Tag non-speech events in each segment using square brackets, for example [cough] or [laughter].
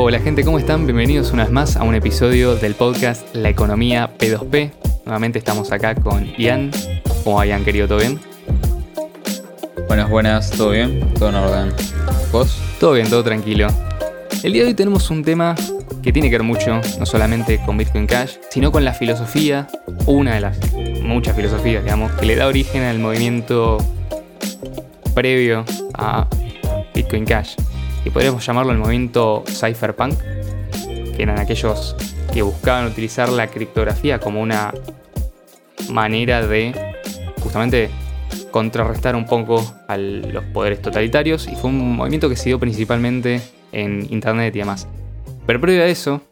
Hola gente, ¿cómo están? Bienvenidos una vez más a un episodio del podcast La Economía P2P. Nuevamente estamos acá con Ian. ¿Cómo va Ian, querido? ¿Todo bien? Buenas, buenas, ¿todo bien? ¿Todo en orden? ¿Vos? Todo bien, todo tranquilo. El día de hoy tenemos un tema que tiene que ver mucho, no solamente con Bitcoin Cash, sino con la filosofía, una de las muchas filosofías, digamos, que le da origen al movimiento previo a Bitcoin Cash. Y podríamos llamarlo el movimiento cypherpunk, que eran aquellos que buscaban utilizar la criptografía como una manera de justamente contrarrestar un poco a los poderes totalitarios y fue un movimiento que se dio principalmente en internet y demás. Pero previo a eso,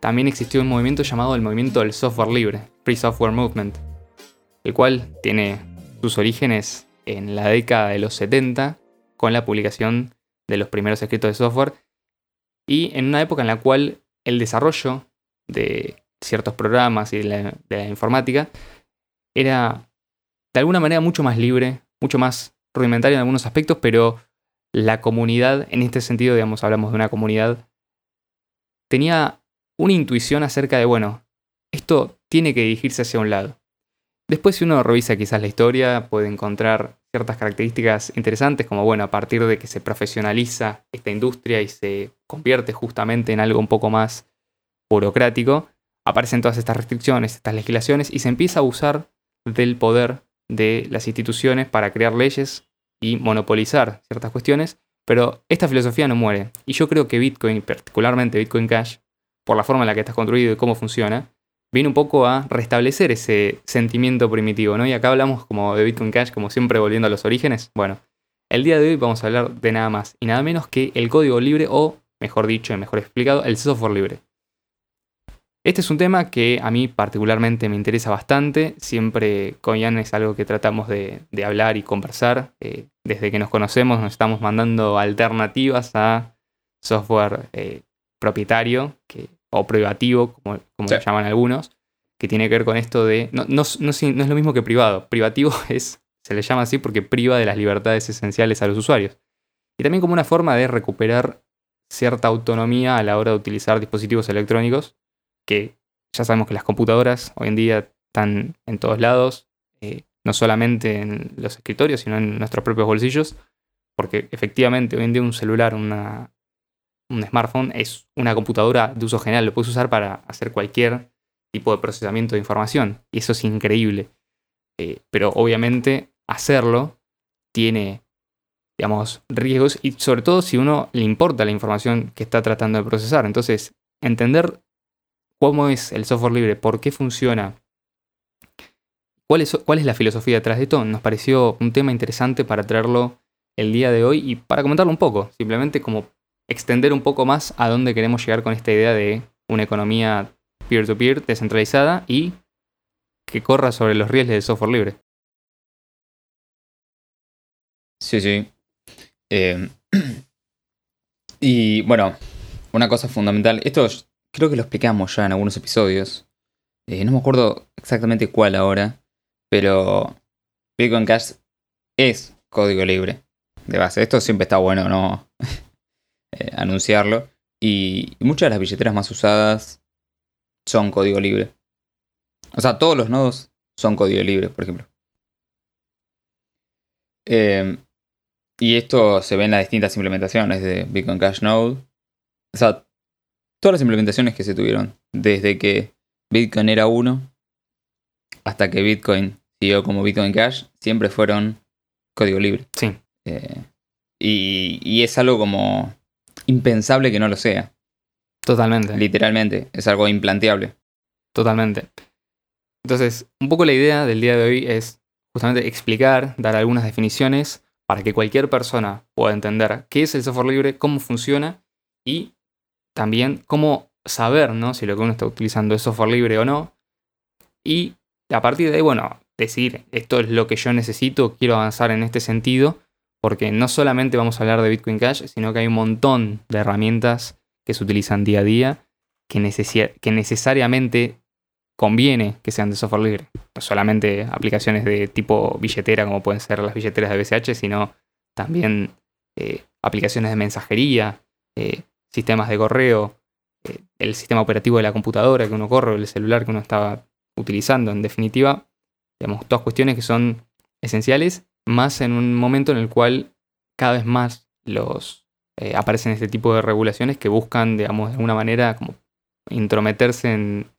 también existió un movimiento llamado el movimiento del software libre, Free Software Movement, el cual tiene sus orígenes en la década de los 70 con la publicación de los primeros escritos de software y en una época en la cual el desarrollo de ciertos programas y de la, informática era de alguna manera mucho más libre, mucho más rudimentario en algunos aspectos, pero la comunidad, en este sentido, digamos, hablamos de una comunidad, tenía una intuición acerca de, bueno, esto tiene que dirigirse hacia un lado. Después, si uno revisa quizás la historia, puede encontrar ciertas características interesantes, como bueno, a partir de que se profesionaliza esta industria y se convierte justamente en algo un poco más burocrático, aparecen todas estas restricciones, estas legislaciones, y se empieza a usar del poder de las instituciones para crear leyes y monopolizar ciertas cuestiones, pero esta filosofía no muere. Y yo creo que Bitcoin, particularmente Bitcoin Cash, por la forma en la que está construido y cómo funciona, viene un poco a restablecer ese sentimiento primitivo, ¿no? Y acá hablamos como de Bitcoin Cash, como siempre volviendo a los orígenes. Bueno, el día de hoy vamos a hablar de nada más y nada menos que el código libre o, mejor dicho y mejor explicado, el software libre. Este es un tema que a mí particularmente me interesa bastante. Siempre con Ian es algo que tratamos de, hablar y conversar. Eh, desde que nos conocemos nos estamos mandando alternativas a software eh, propietario que o privativo, como, como lo llaman algunos, que tiene que ver con esto de... No, no, no, es lo mismo que privado. Privativo [laughs] es, se le llama así porque priva de las libertades esenciales a los usuarios. Y también como una forma de recuperar cierta autonomía a la hora de utilizar dispositivos electrónicos, que ya sabemos que las computadoras hoy en día están en todos lados, eh, no solamente en los escritorios, sino en nuestros propios bolsillos, porque efectivamente hoy en día un celular, una, un smartphone es una computadora de uso general, lo puedes usar para hacer cualquier tipo de procesamiento de información. Y eso es increíble. Eh, pero obviamente hacerlo tiene, digamos, riesgos y sobre todo si uno le importa la información que está tratando de procesar. Entonces, entender cómo es el software libre, por qué funciona, cuál es, cuál es la filosofía detrás de esto, nos pareció un tema interesante para traerlo el día de hoy y para comentarlo un poco, simplemente como extender un poco más a dónde queremos llegar con esta idea de una economía peer-to-peer descentralizada y que corra sobre los rieles del software libre. Sí, sí. Eh, [clears throat] y bueno, una cosa fundamental, esto creo que lo explicamos ya en algunos episodios, eh, no me acuerdo exactamente cuál ahora, pero Bitcoin Cash es código libre de base. Esto siempre está bueno, ¿no? [laughs] Eh, anunciarlo. Y, muchas de las billeteras más usadas son código libre. O sea, todos los nodos son código libre, por ejemplo. Em, y esto se ve en las distintas implementaciones de Bitcoin Cash Node. O sea, todas las implementaciones que se tuvieron desde que Bitcoin era uno hasta que Bitcoin siguió como Bitcoin Cash, siempre fueron código libre. Sí. Eh, y, y, es algo como impensable que no lo sea. Totalmente. Literalmente, es algo implanteable. Totalmente. Entonces, un poco la idea del día de hoy es justamente explicar, dar algunas definiciones para que cualquier persona pueda entender qué es el software libre, cómo funciona y también cómo saber ¿no? si lo que uno está utilizando es software libre o no. Y a partir de ahí, bueno, decir, esto es lo que yo necesito, quiero avanzar en este sentido porque no solamente vamos a hablar de Bitcoin Cash, sino que hay un montón de herramientas que se utilizan día a día que, que necesariamente conviene que sean de software libre. No solamente aplicaciones de tipo billetera como pueden ser las billeteras de BCH, sino también eh, aplicaciones de mensajería, eh, sistemas de correo, eh, el sistema operativo de la computadora que uno corre, el celular que uno estaba utilizando, en definitiva, digamos, todas cuestiones que son esenciales, más en un momento en el cual cada vez más los eh, aparecen este tipo de regulaciones que buscan, digamos, de alguna manera como intrometerse en,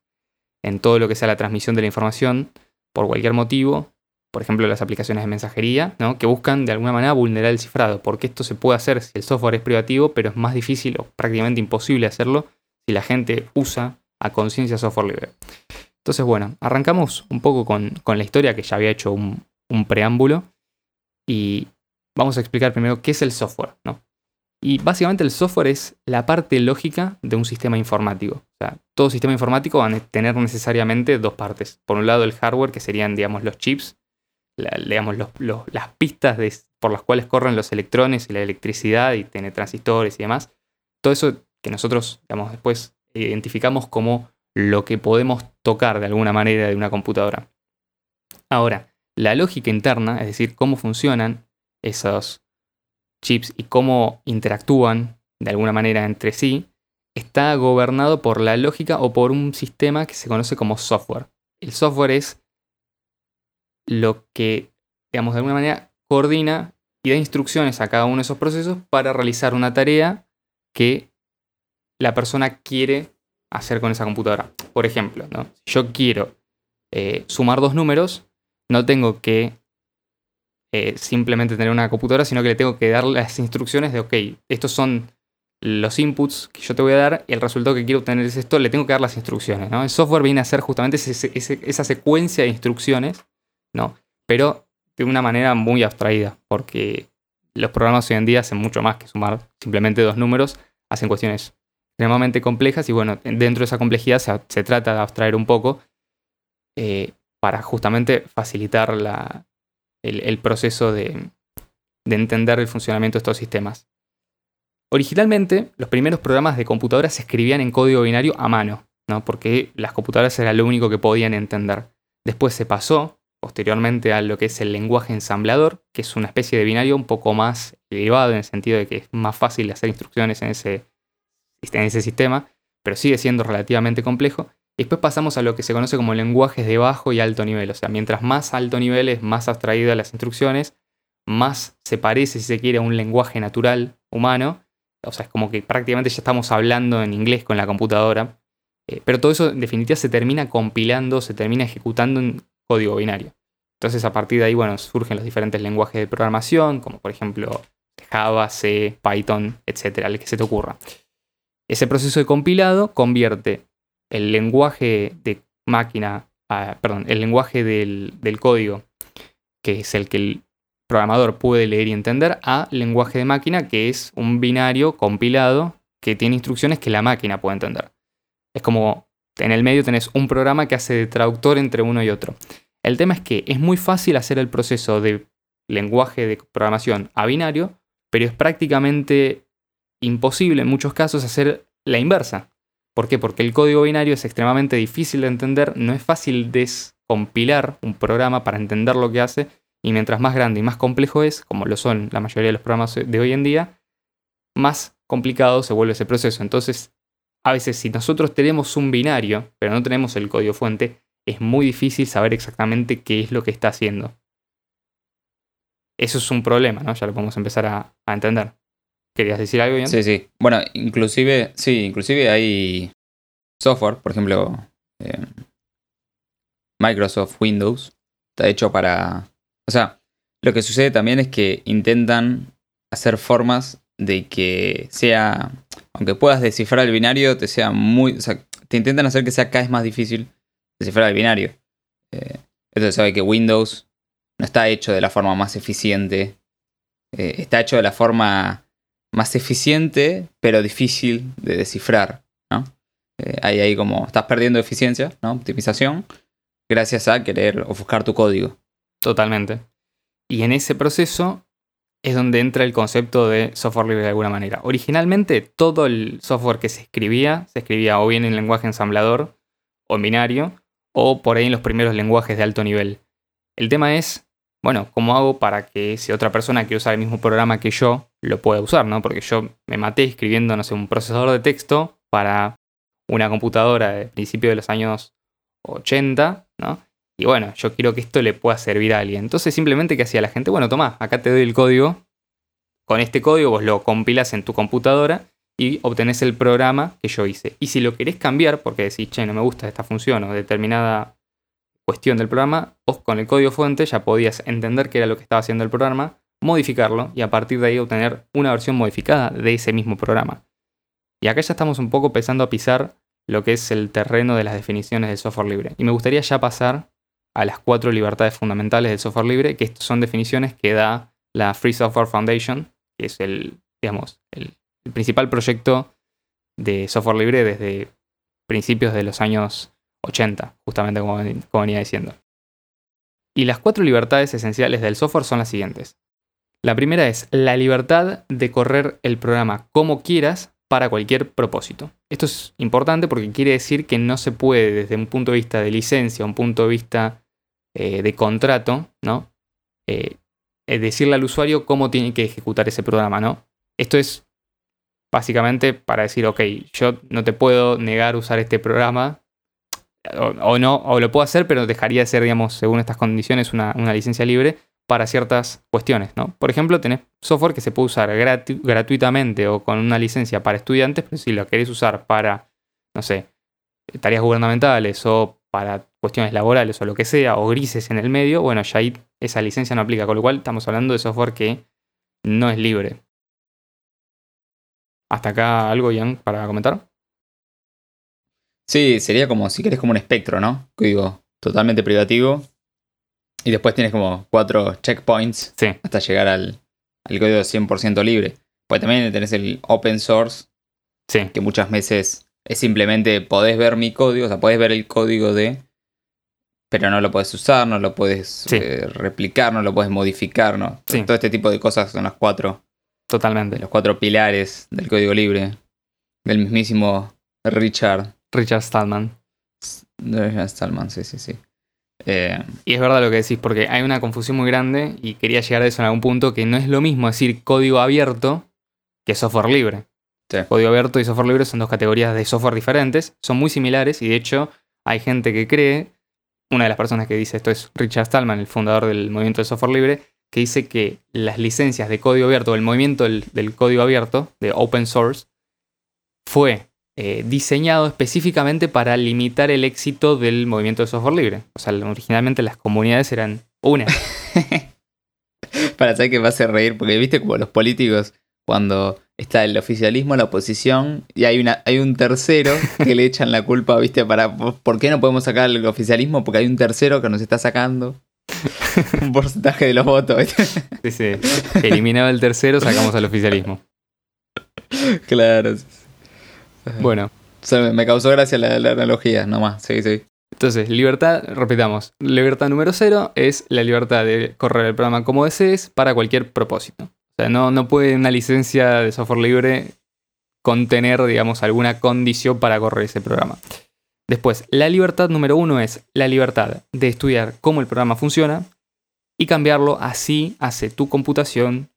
en todo lo que sea la transmisión de la información por cualquier motivo, por ejemplo las aplicaciones de mensajería, ¿no? que buscan de alguna manera vulnerar el cifrado, porque esto se puede hacer si el software es privativo, pero es más difícil o prácticamente imposible hacerlo si la gente usa a conciencia software libre. Entonces, bueno, arrancamos un poco con, la historia que ya había hecho un, preámbulo y vamos a explicar primero qué es el software. ¿no? Y básicamente el software es la parte lógica de un sistema informático. O sea, todo sistema informático va a tener necesariamente dos partes. Por un lado el hardware, que serían, digamos, los chips, digamos, las pistas por las cuales corren los electrones y la electricidad y tiene transistores y demás. Todo eso que nosotros, digamos, después identificamos como lo que podemos tocar de alguna manera de una computadora. Ahora, la lógica interna, es decir, cómo funcionan esos chips y cómo interactúan de alguna manera entre sí, está gobernado por la lógica o por un sistema que se conoce como software. El software es lo que, digamos, de alguna manera coordina y da instrucciones a cada uno de esos procesos para realizar una tarea que la persona quiere hacer con esa computadora. Por ejemplo, ¿no? si yo quiero eh, sumar dos números, no tengo que eh, simplemente tener una computadora, sino que le tengo que dar las instrucciones de, ok, estos son los inputs que yo te voy a dar y el resultado que quiero obtener es esto, le tengo que dar las instrucciones. ¿no? El software viene a ser justamente esa secuencia de instrucciones, ¿no? pero de una manera muy abstraída, porque los programas hoy en día hacen mucho más que sumar simplemente dos números, hacen cuestiones extremadamente complejas y bueno, dentro de esa complejidad se, trata de abstraer un poco eh, para justamente facilitar la, el, proceso de, entender el funcionamiento de estos sistemas. Originalmente, los primeros programas de computadoras se escribían en código binario a mano, ¿no? porque las computadoras era lo único que podían entender. Después se pasó, posteriormente, a lo que es el lenguaje ensamblador, que es una especie de binario un poco más elevado en el sentido de que es más fácil hacer instrucciones en ese, en ese sistema, pero sigue siendo relativamente complejo. Y después pasamos a lo que se conoce como lenguajes de bajo y alto nivel. O sea, mientras más alto nivel es más abstraída las instrucciones, más se parece, si se quiere, a un lenguaje natural humano. O sea, es como que prácticamente ya estamos hablando en inglés con la computadora. Eh, pero todo eso en definitiva se termina compilando, se termina ejecutando en código binario. Entonces a partir de ahí, bueno, surgen los diferentes lenguajes de programación, como por ejemplo Java, C, Python, etcétera, el que se te ocurra. Ese proceso de compilado convierte el lenguaje de máquina, ah, perdón, el lenguaje del, código, que es el que el programador puede leer y entender, a lenguaje de máquina, que es un binario compilado que tiene instrucciones que la máquina puede entender. Es como en el medio tenés un programa que hace de traductor entre uno y otro. El tema es que es muy fácil hacer el proceso de lenguaje de programación a binario, pero es prácticamente imposible en muchos casos hacer la inversa. ¿Por qué? Porque el código binario es extremadamente difícil de entender, no es fácil descompilar un programa para entender lo que hace, y mientras más grande y más complejo es, como lo son la mayoría de los programas de hoy en día, más complicado se vuelve ese proceso. Entonces, a veces si nosotros tenemos un binario, pero no tenemos el código fuente, es muy difícil saber exactamente qué es lo que está haciendo. Eso es un problema, ¿no? Ya lo podemos empezar a, a entender. ¿Querías decir algo, bien? Sí, sí. Bueno, inclusive, sí, inclusive hay software, por ejemplo, eh, Microsoft Windows, está hecho para... O sea, lo que sucede también es que intentan hacer formas de que sea, aunque puedas descifrar el binario, te sea muy... O sea, te intentan hacer que sea cada vez más difícil descifrar el binario. Eh, esto se sabe que Windows no está hecho de la forma más eficiente, eh, está hecho de la forma más eficiente, pero difícil de descifrar, ¿no? Eh, ahí, ahí como estás perdiendo eficiencia, ¿no? Optimización, gracias a querer ofuscar tu código. Totalmente. Y en ese proceso es donde entra el concepto de software libre de alguna manera. Originalmente todo el software que se escribía, se escribía o bien en lenguaje ensamblador o en binario, o por ahí en los primeros lenguajes de alto nivel. El tema es, bueno, ¿cómo hago para que si otra persona quiere usar el mismo programa que yo, lo pueda usar, ¿no? Porque yo me maté escribiendo, no sé, un procesador de texto para una computadora de principio de los años 80, ¿no? Y bueno, yo quiero que esto le pueda servir a alguien. Entonces simplemente que hacía la gente, bueno, toma, acá te doy el código. Con este código vos lo compilas en tu computadora y obtenés el programa que yo hice. Y si lo querés cambiar, porque decís, che, no me gusta esta función o determinada cuestión del programa, vos con el código fuente ya podías entender qué era lo que estaba haciendo el programa, modificarlo y a partir de ahí obtener una versión modificada de ese mismo programa. Y acá ya estamos un poco empezando a pisar lo que es el terreno de las definiciones del software libre. Y me gustaría ya pasar a las cuatro libertades fundamentales del software libre, que son definiciones que da la Free Software Foundation, que es el, digamos, el, principal proyecto de software libre desde principios de los años 80, justamente como, como venía diciendo. Y las cuatro libertades esenciales del software son las siguientes. La primera es la libertad de correr el programa como quieras para cualquier propósito. Esto es importante porque quiere decir que no se puede desde un punto de vista de licencia, un punto de vista eh, de contrato, ¿no? Eh, decirle al usuario cómo tiene que ejecutar ese programa, ¿no? Esto es básicamente para decir, ok, yo no te puedo negar usar este programa, o, no, o lo puedo hacer, pero dejaría de ser, digamos, según estas condiciones, una licencia libre, para ciertas cuestiones, ¿no? Por ejemplo, tenés software que se puede usar gratuitamente o con una licencia para estudiantes, pero si lo querés usar para, no sé, tareas gubernamentales o para cuestiones laborales o lo que sea, o grises en el medio, bueno, ya ahí esa licencia no aplica, con lo cual estamos hablando de software que no es libre. ¿Hasta acá algo, Ian, para comentar? Sí, sería como, si querés, como un espectro, ¿no? Código totalmente privativo, y después tienes como cuatro checkpoints hasta llegar al, código 100% libre. Pues también tenés el open source, que muchas veces es simplemente podés ver mi código, o sea, podés ver el código de, pero no lo puedes usar, no lo puedes eh, replicar, no lo puedes modificar, ¿no? Todo este tipo de cosas son las cuatro. Totalmente. Los cuatro pilares del código libre. Del mismísimo Richard. Richard Stallman. Richard Stallman, sí, sí, sí. Eh, y es verdad lo que decís, porque hay una confusión muy grande y quería llegar a eso en algún punto, que no es lo mismo decir código abierto que software libre. Código abierto y software libre son dos categorías de software diferentes, son muy similares y de hecho hay gente que cree, una de las personas que dice esto es Richard Stallman, el fundador del movimiento del software libre, que dice que las licencias de código abierto, el movimiento del código abierto, de open source, fue eh, diseñado específicamente para limitar el éxito del movimiento de software libre. O sea, originalmente las comunidades eran una. [laughs] para saber que va a hacer reír, porque viste como los políticos, cuando está el oficialismo, la oposición, y hay, una, hay un tercero que le echan la culpa, viste, para por qué no podemos sacar el oficialismo, porque hay un tercero que nos está sacando [laughs] un porcentaje de los votos. sí, sí. Eliminado el tercero, sacamos al oficialismo. Claro. Bueno. me causó gracia la, analogía, nomás. Sí, sí. Entonces, libertad, repitamos, libertad número cero es la libertad de correr el programa como desees para cualquier propósito. O sea, no, no puede una licencia de software libre contener, digamos, alguna condición para correr ese programa. Después, la libertad número uno es la libertad de estudiar cómo el programa funciona y cambiarlo así hace tu computación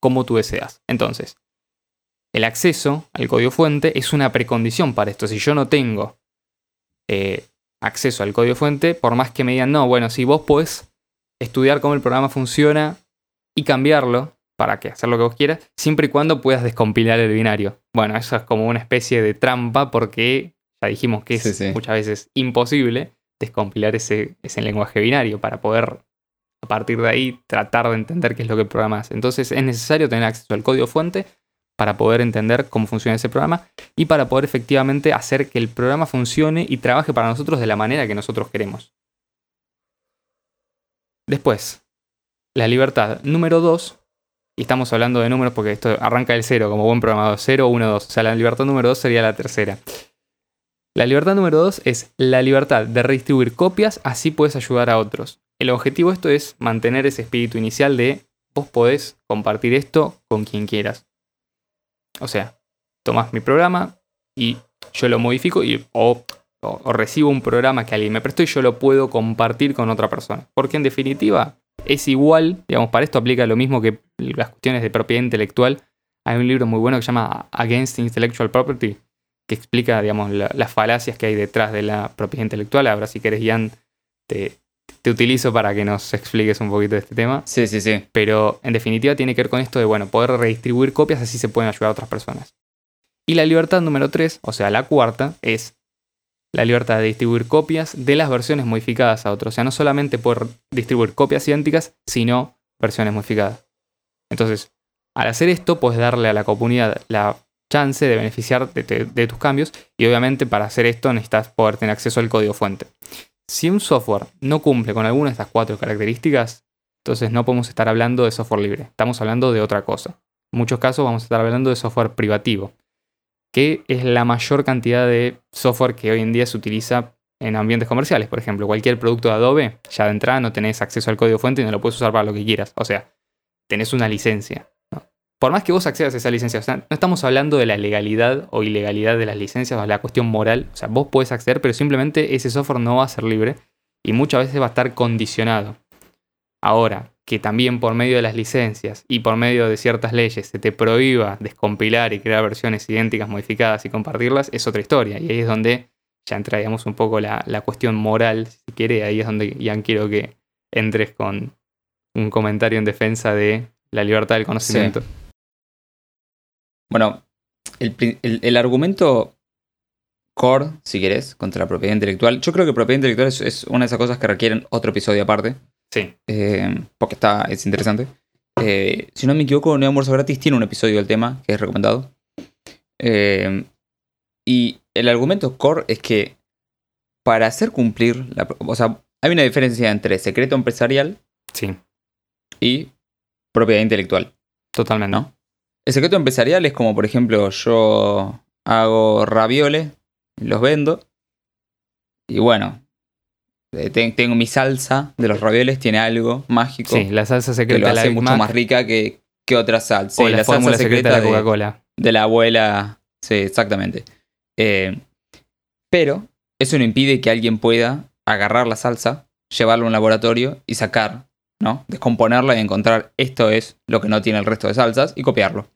como tú deseas. Entonces, el acceso al código fuente es una precondición para esto. Si yo no tengo eh, acceso al código fuente, por más que me digan, no, bueno, si vos podés estudiar cómo el programa funciona y cambiarlo para que hacer lo que vos quieras, siempre y cuando puedas descompilar el binario. Bueno, eso es como una especie de trampa porque ya dijimos que es muchas veces imposible descompilar ese, ese lenguaje binario para poder a partir de ahí tratar de entender qué es lo que el programa hace. Entonces es necesario tener acceso al código fuente para poder entender cómo funciona ese programa y para poder efectivamente hacer que el programa funcione y trabaje para nosotros de la manera que nosotros queremos. Después, la libertad número 2, y estamos hablando de números porque esto arranca del 0 como buen programador, 0, 1, 2, o sea, la libertad número 2 sería la tercera. La libertad número 2 es la libertad de redistribuir copias, así puedes ayudar a otros. El objetivo de esto es mantener ese espíritu inicial de vos podés compartir esto con quien quieras. O sea, tomas mi programa y yo lo modifico y, o, recibo un programa que alguien me prestó y yo lo puedo compartir con otra persona. Porque en definitiva, es igual, digamos, para esto aplica lo mismo que las cuestiones de propiedad intelectual. Hay un libro muy bueno que se llama Against Intellectual Property, que explica, digamos, las falacias que hay detrás de la propiedad intelectual. Ahora, si querés, Ian, te, te utilizo para que nos expliques un poquito de este tema. Sí, sí, sí. Pero en definitiva tiene que ver con esto de, bueno, poder redistribuir copias, así se pueden ayudar a otras personas. Y la libertad número 3, o sea, la cuarta, es la libertad de distribuir copias de las versiones modificadas a otros. O sea, no solamente poder distribuir copias idénticas, sino versiones modificadas. Entonces, al hacer esto, puedes darle a la comunidad la chance de beneficiar de, tus cambios y obviamente para hacer esto necesitas poder tener acceso al código fuente. Si un software no cumple con alguna de estas cuatro características, entonces no podemos estar hablando de software libre, estamos hablando de otra cosa. En muchos casos vamos a estar hablando de software privativo, que es la mayor cantidad de software que hoy en día se utiliza en ambientes comerciales. Por ejemplo, cualquier producto de Adobe, ya de entrada no tenés acceso al código fuente y no lo puedes usar para lo que quieras. O sea, tenés una licencia. Por más que vos accedas a esa licencia, no estamos hablando de la legalidad o ilegalidad de las licencias o la cuestión moral. O sea, vos podés acceder, pero simplemente ese software no va a ser libre y muchas veces va a estar condicionado. Ahora, que también por medio de las licencias y por medio de ciertas leyes se te prohíba descompilar y crear versiones idénticas, modificadas y compartirlas, es otra historia. Y ahí es donde ya entraríamos un poco la, la cuestión moral, si quiere. Ahí es donde ya quiero que entres con un comentario en defensa de la libertad del conocimiento. Bueno, el, argumento core, si querés, contra la propiedad intelectual, yo creo que propiedad intelectual es, una de esas cosas que requieren otro episodio aparte. Sí. Eh, porque está, es interesante. Eh, si no me equivoco, Neo Almuerzo Gratis tiene un episodio del tema que es recomendado. Eh, y el argumento core es que para hacer cumplir, la, o sea, hay una diferencia entre secreto empresarial sí. y propiedad intelectual. Totalmente. ¿No? El secreto empresarial es como, por ejemplo, yo hago ravioles, los vendo. Y bueno, eh, tengo mi salsa de los ravioles, tiene algo mágico. Sí, la salsa secreta que lo hace mucho más rica que, que otra salsa. O la, salsa secreta, de Coca-Cola. De, la abuela. Sí, exactamente. Eh, pero eso no impide que alguien pueda agarrar la salsa, llevarla a un laboratorio y sacar, ¿no? Descomponerla y encontrar esto es lo que no tiene el resto de salsas y copiarlo.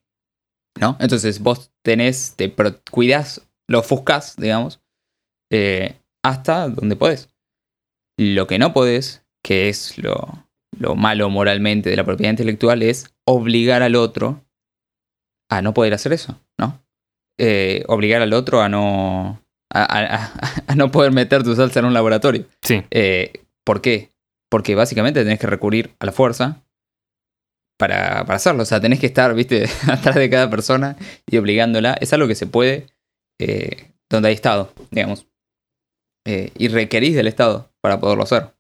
¿No? Entonces vos tenés, te cuidás, lo ofuscás, digamos, eh, hasta donde podés. Lo que no podés, que es lo, lo malo moralmente de la propiedad intelectual, es obligar al otro a no poder hacer eso, ¿no? Eh, obligar al otro a no, a, no poder meter tu salsa en un laboratorio. Sí. Eh, ¿Por qué? Porque básicamente tenés que recurrir a la fuerza para, hacerlo. O sea, tenés que estar, viste, [laughs] atrás de cada persona y obligándola. Es algo que se puede eh, donde hay Estado, digamos. Eh, y requerís del Estado para poderlo hacer.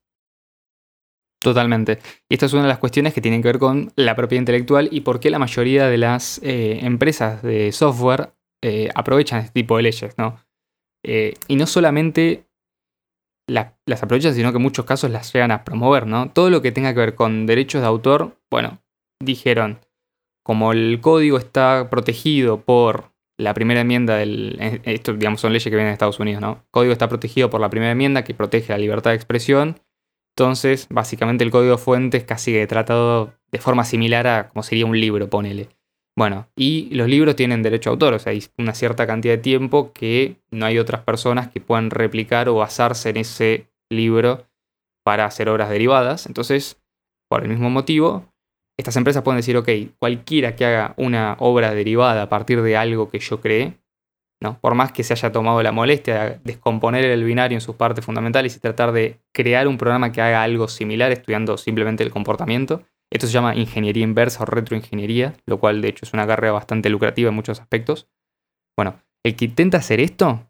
Totalmente. Y esta es una de las cuestiones que tienen que ver con la propiedad intelectual y por qué la mayoría de las eh, empresas de software aprovechan este tipo de leyes, ¿no? y no solamente las aprovechan, sino que en muchos casos las llegan a promover, ¿no? Todo lo que tenga que ver con derechos de autor, bueno, dijeron, como el código está protegido por la primera enmienda del... Eh, esto, digamos, son leyes que vienen de Estados Unidos, ¿no? El código está protegido por la primera enmienda que protege la libertad de expresión. Entonces, básicamente el código fuente es casi tratado de forma similar a como sería un libro, ponele. Bueno, y los libros tienen derecho a autor, o sea, hay una cierta cantidad de tiempo que no hay otras personas que puedan replicar o basarse en ese libro para hacer obras derivadas. Entonces, por el mismo motivo, estas empresas pueden decir, ok, cualquiera que haga una obra derivada a partir de algo que yo creé, ¿no? por más que se haya tomado la molestia de descomponer el binario en sus partes fundamentales y tratar de crear un programa que haga algo similar estudiando simplemente el comportamiento, esto se llama ingeniería inversa o retroingeniería, lo cual de hecho es una carrera bastante lucrativa en muchos aspectos. Bueno, el que intenta hacer esto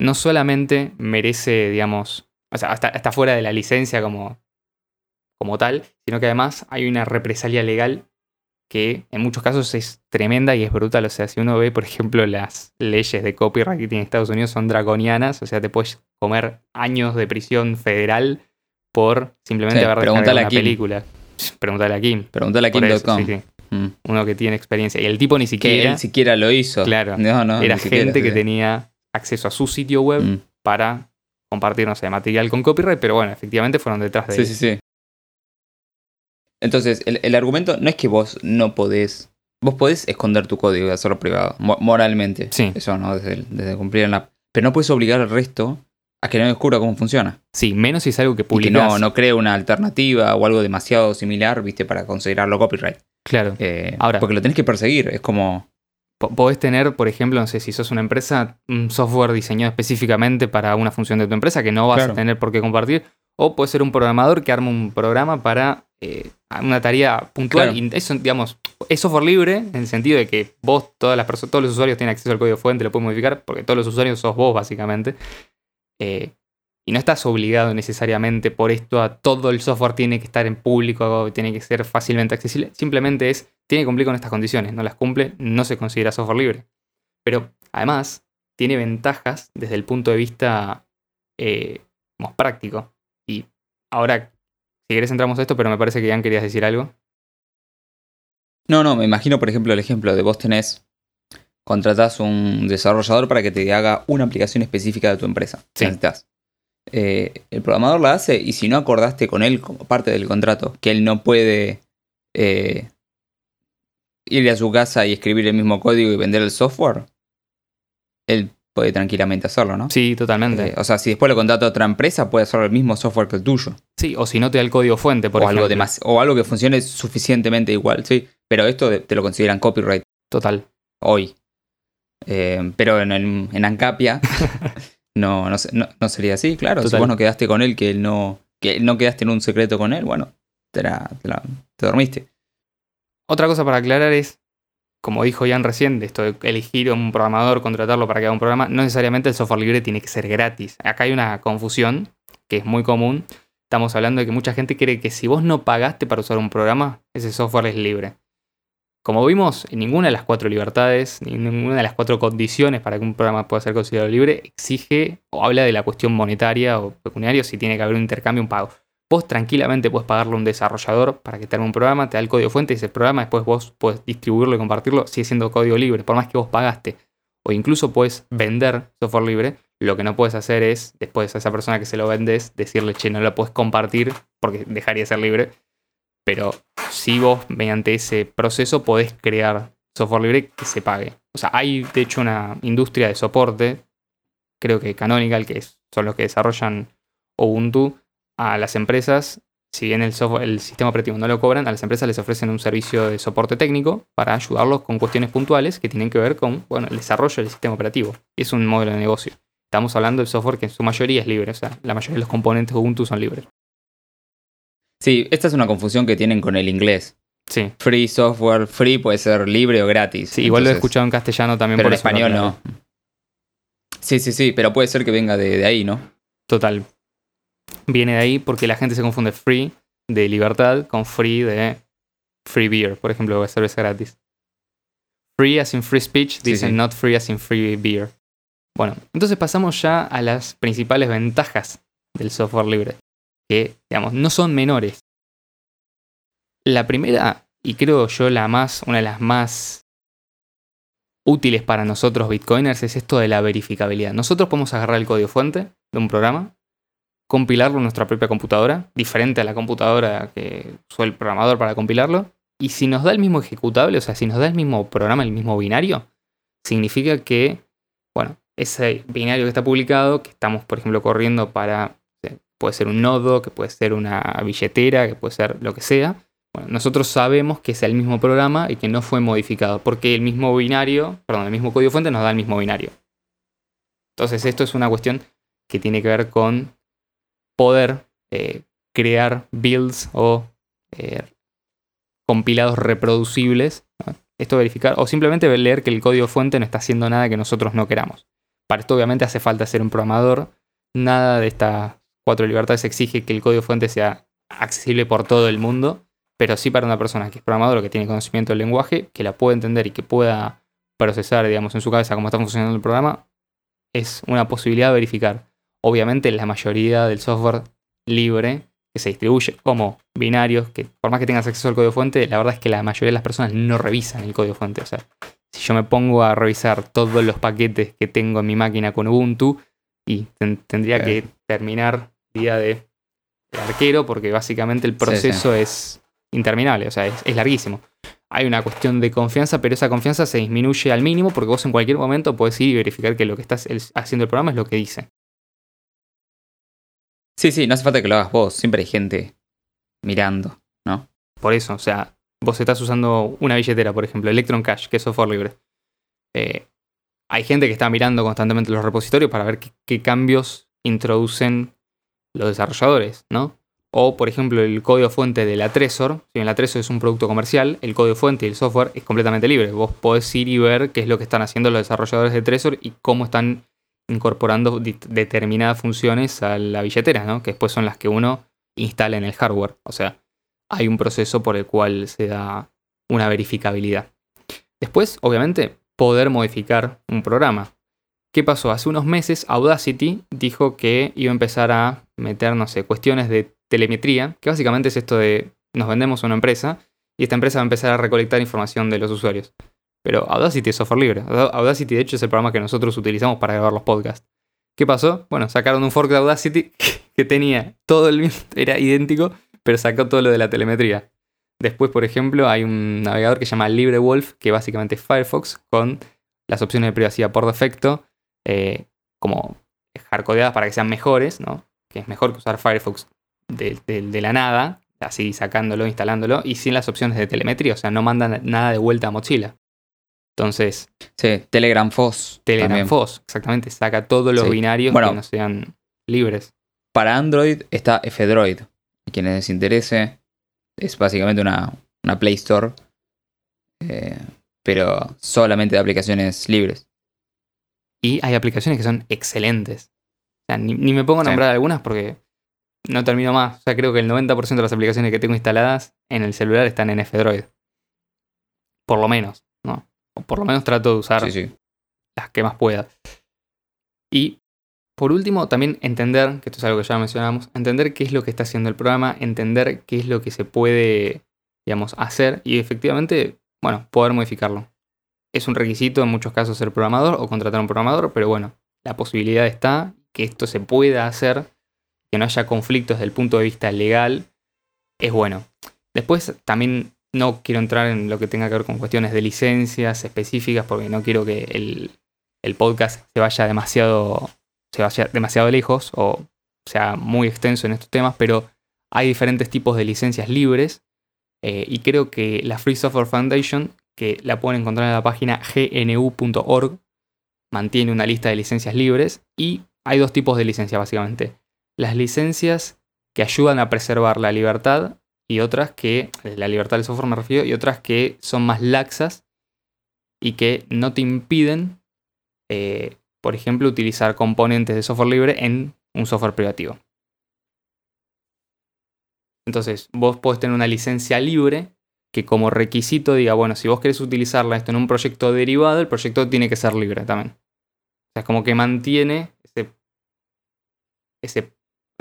no solamente merece, digamos, o sea, está fuera de la licencia como como tal, sino que además hay una represalia legal que en muchos casos es tremenda y es brutal. O sea, si uno ve, por ejemplo, las leyes de copyright que tiene Estados Unidos son draconianas, o sea, te puedes comer años de prisión federal por simplemente haber descargado una película. Pregúntale a Kim. Pregúntale a Kim.com. Mm. Uno que tiene experiencia. Y el tipo ni siquiera. Que él siquiera lo hizo. Claro. No, no, era gente que tenía acceso a su sitio web mm. para compartir, no sé, material con copyright, pero bueno, efectivamente fueron detrás de Sí, sí, sí. Entonces, el, el argumento no es que vos no podés. Vos podés esconder tu código y hacerlo privado, mo- moralmente. Sí. Eso, ¿no? Desde, el- desde cumplir en la. Pero no puedes obligar al resto a que no descubra cómo funciona. Sí, menos si es algo que Y que publicás. no, no cree una alternativa o algo demasiado similar, viste, para considerarlo copyright. Claro. Eh, Ahora- porque lo tenés que perseguir. Es como. Po- Podés tener, por ejemplo, no sé, si sos una empresa, un software diseñado específicamente para una función de tu empresa que no vas Claro. a tener por qué compartir. O puede ser un programador que arma un programa para eh, una tarea puntual. Claro. Y eso, digamos, es software libre en el sentido de que vos, todas las personas, todos los usuarios tienen acceso al código fuente, lo pueden modificar, porque todos los usuarios sos vos, básicamente. Eh, y no estás obligado necesariamente por esto a todo el software tiene que estar en público, tiene que ser fácilmente accesible. Simplemente es, tiene que cumplir con estas condiciones. No las cumple, no se considera software libre. Pero además, tiene ventajas desde el punto de vista eh, más práctico. Ahora, si querés entramos a esto, pero me parece que Ian querías decir algo. No, no, me imagino, por ejemplo, el ejemplo de vos tenés. Contratás un desarrollador para que te haga una aplicación específica de tu empresa. Sí. Necesitas. Eh, el programador la hace y si no acordaste con él como parte del contrato que él no puede eh, ir a su casa y escribir el mismo código y vender el software, él puede tranquilamente hacerlo, ¿no? Sí, totalmente. Eh, o sea, si después lo contrata a otra empresa, puede hacer el mismo software que el tuyo. Sí, o si no te da el código fuente, por o, ejemplo. algo demas- o algo que funcione suficientemente igual, sí. Pero esto de- te lo consideran copyright Total. hoy. Eh, pero en, en Ancapia [laughs] no, no, no- no sería así, claro. Si Total. vos no quedaste con él, que él no, que no quedaste en un secreto con él, bueno, te, la- te la- te dormiste. Otra cosa para aclarar es, como dijo Ian recién, de esto de elegir a un programador, contratarlo para que haga un programa, no necesariamente el software libre tiene que ser gratis. Acá hay una confusión que es muy común. Estamos hablando de que mucha gente cree que si vos no pagaste para usar un programa, ese software es libre. Como vimos, ninguna de las cuatro libertades, ni ninguna de las cuatro condiciones para que un programa pueda ser considerado libre, exige o habla de la cuestión monetaria o pecuniaria, si tiene que haber un intercambio, un pago. Vos tranquilamente puedes pagarle a un desarrollador para que te un programa, te da el código fuente y ese programa después vos puedes distribuirlo y compartirlo, sigue siendo código libre, por más que vos pagaste. O incluso puedes vender software libre. Lo que no puedes hacer es, después a esa persona que se lo vendes, decirle, che, no lo puedes compartir porque dejaría de ser libre. Pero si vos, mediante ese proceso, podés crear software libre que se pague. O sea, hay de hecho una industria de soporte, creo que Canonical, que son los que desarrollan Ubuntu, a las empresas, si bien el, software, el sistema operativo no lo cobran, a las empresas les ofrecen un servicio de soporte técnico para ayudarlos con cuestiones puntuales que tienen que ver con bueno, el desarrollo del sistema operativo. Es un modelo de negocio. Estamos hablando del software que en su mayoría es libre, o sea, la mayoría de los componentes de Ubuntu son libres. Sí, esta es una confusión que tienen con el inglés. Sí, Free software, free puede ser libre o gratis. sí igual lo he escuchado en castellano también Pero por en español no. Sí, sí, sí, pero puede ser que venga de, de ahí, ¿no? Total. Viene de ahí porque la gente se confunde free de libertad con free de free beer, por ejemplo, cerveza gratis. Free as in free speech, Sí, dicen sí. not free as in free beer. Bueno, entonces pasamos ya a las principales ventajas del software libre, que, digamos, no son menores. La primera, y creo yo la más, una de las más útiles para nosotros bitcoiners, es esto de la verificabilidad. Nosotros podemos agarrar el código fuente de un programa, compilarlo en nuestra propia computadora, diferente a la computadora que usó el programador para compilarlo, y si nos da el mismo ejecutable, o sea, si nos da el mismo programa, el mismo binario, significa que, bueno, ese binario que está publicado, que estamos, por ejemplo, corriendo para, puede ser un nodo, que puede ser una billetera, que puede ser lo que sea, bueno, nosotros sabemos que es el mismo programa y que no fue modificado, porque el mismo binario, perdón, el mismo código fuente nos da el mismo binario. Entonces, esto es una cuestión que tiene que ver con poder eh, crear builds o eh, compilados reproducibles. Esto verificar, o simplemente leer que el código fuente no está haciendo nada que nosotros no queramos. Para esto, obviamente, hace falta ser un programador. Nada de estas cuatro libertades exige que el código fuente sea accesible por todo el mundo, pero sí para una persona que es programador o que tiene conocimiento del lenguaje, que la pueda entender y que pueda procesar, digamos, en su cabeza cómo está funcionando el programa, es una posibilidad de verificar. Obviamente la mayoría del software libre que se distribuye como binarios, que por más que tengas acceso al código fuente, la verdad es que la mayoría de las personas no revisan el código fuente. O sea, si yo me pongo a revisar todos los paquetes que tengo en mi máquina con Ubuntu, y ten- tendría que terminar día de, arquero, porque básicamente el sí. proceso es interminable, o sea, es, larguísimo. Hay una cuestión de confianza, pero esa confianza se disminuye al mínimo porque vos en cualquier momento podés ir y verificar que lo que estás haciendo el programa es lo que dice. Sí, sí, no hace falta que lo hagas vos, siempre hay gente mirando, ¿no? Por eso, o sea, vos estás usando una billetera, por ejemplo, Electron Cash, que es software libre. Eh, hay gente que está mirando constantemente los repositorios para ver qué, cambios introducen los desarrolladores, ¿no? O, por ejemplo, el código fuente de la Trezor. Si bien la Trezor es un producto comercial, el código fuente y el software es completamente libre. Vos podés ir y ver qué es lo que están haciendo los desarrolladores de Trezor y cómo están incorporando determinadas funciones a la billetera, ¿no? Que después son las que uno instala en el hardware. O sea, hay un proceso por el cual se da una verificabilidad. Después, obviamente, poder modificar un programa. ¿Qué pasó? Hace unos meses Audacity dijo que iba a empezar a meter, no sé, cuestiones de telemetría, que básicamente es esto de nos vendemos a una empresa y esta empresa va a empezar a recolectar información de los usuarios. Pero Audacity es software libre. Audacity, de hecho, es el programa que nosotros utilizamos para grabar los podcasts. ¿Qué pasó? Bueno, sacaron un fork de Audacity [laughs] que tenía todo el [laughs] era idéntico, pero sacó todo lo de la telemetría. Después, por ejemplo, hay un navegador que se llama LibreWolf, que básicamente es Firefox, con las opciones de privacidad por defecto, eh, como hardcodeadas para que sean mejores, ¿no? Que es mejor que usar Firefox de, de, la nada, así sacándolo, instalándolo, y sin las opciones de telemetría, o sea, no mandan nada de vuelta a Mozilla. Entonces. Sí, Telegram FOSS. Telegram FOSS, exactamente. Saca todos los binarios que no sean libres. Para Android está F-Droid. Quienes les interese, es básicamente una, Play Store, eh, pero solamente de aplicaciones libres. Y hay aplicaciones que son excelentes. O sea, ni, me pongo a nombrar algunas porque no termino más. O sea, creo que el 90% de las aplicaciones que tengo instaladas en el celular están en F-Droid. Por lo menos, ¿no? O por lo menos trato de usar las que más pueda. Y por último, también entender, que esto es algo que ya mencionamos, entender qué es lo que está haciendo el programa, entender qué es lo que se puede, digamos, hacer y efectivamente, bueno, poder modificarlo. Es un requisito en muchos casos ser programador o contratar a un programador, pero bueno, la posibilidad está que esto se pueda hacer, que no haya conflictos desde el punto de vista legal, es bueno. Después también no quiero entrar en lo que tenga que ver con cuestiones de licencias específicas, porque no quiero que el, el podcast se vaya demasiado se vaya demasiado lejos o sea muy extenso en estos temas, pero hay diferentes tipos de licencias libres eh, y creo que la Free Software Foundation, que la pueden encontrar en la página gnu.org, mantiene una lista de licencias libres y hay dos tipos de licencias básicamente. Las licencias que ayudan a preservar la libertad y otras que, la libertad del software me refiero, y otras que son más laxas y que no te impiden eh, por ejemplo, utilizar componentes de software libre en un software privativo. Entonces, vos podés tener una licencia libre que como requisito diga, bueno, si vos querés utilizarla esto en un proyecto derivado, el proyecto tiene que ser libre también. O sea, es como que mantiene ese, ese,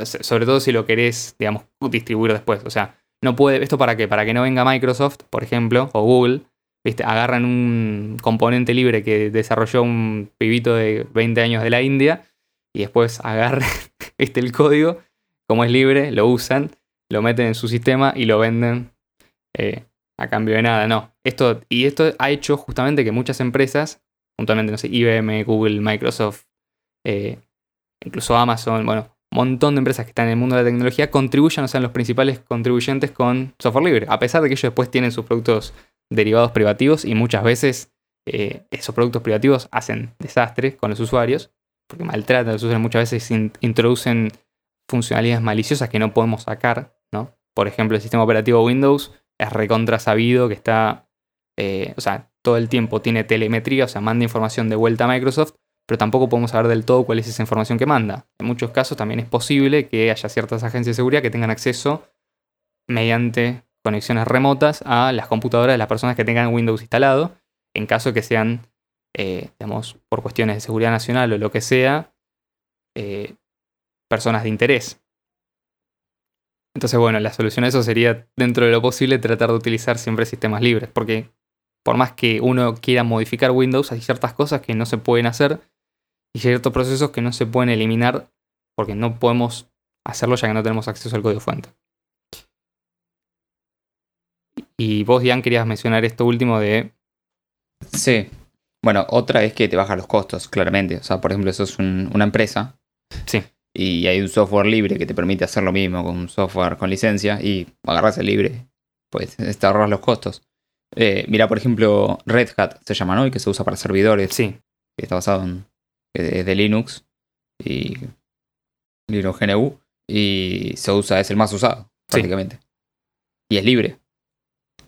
sobre todo si lo querés, digamos, distribuir después. O sea, no puede, ¿esto para qué? Para que no venga Microsoft, por ejemplo, o Google, ¿viste? agarran un componente libre que desarrolló un pibito de 20 años de la India y después [laughs] agarran este, el código, como es libre, lo usan, lo meten en su sistema y lo venden eh, a cambio de nada. No, esto, y esto ha hecho justamente que muchas empresas, puntualmente, no sé, IBM, Google, Microsoft, eh, incluso Amazon, bueno, montón de empresas que están en el mundo de la tecnología contribuyan o sean los principales contribuyentes con software libre, a pesar de que ellos después tienen sus productos derivados privativos y muchas veces eh, esos productos privativos hacen desastres con los usuarios porque maltratan a los usuarios, muchas veces introducen funcionalidades maliciosas que no podemos sacar, ¿no? Por ejemplo, el sistema operativo Windows es recontra sabido que está, eh, o sea, todo el tiempo tiene telemetría, o sea, manda información de vuelta a Microsoft, pero tampoco podemos saber del todo cuál es esa información que manda. En muchos casos también es posible que haya ciertas agencias de seguridad que tengan acceso mediante conexiones remotas a las computadoras de las personas que tengan Windows instalado, en caso que sean, eh, digamos, por cuestiones de seguridad nacional o lo que sea, eh, personas de interés. Entonces, bueno, la solución a eso sería, dentro de lo posible, tratar de utilizar siempre sistemas libres, porque por más que uno quiera modificar Windows, hay ciertas cosas que no se pueden hacer y ciertos procesos que no se pueden eliminar porque no podemos hacerlo ya que no tenemos acceso al código fuente. Y vos, Ian, querías mencionar esto último de... Sí. Bueno, otra es que te baja los costos, claramente. O sea, por ejemplo, sos un- una empresa Sí, y hay un software libre que te permite hacer lo mismo con un software con licencia y agarras el libre, pues [laughs] te ahorras los costos. Eh, mira, por ejemplo, Red Hat se llama, ¿no? Y que se usa para servidores, sí, que está basado en que es de Linux y Linux GNU y se usa, es el más usado, Sí. prácticamente. Y es libre.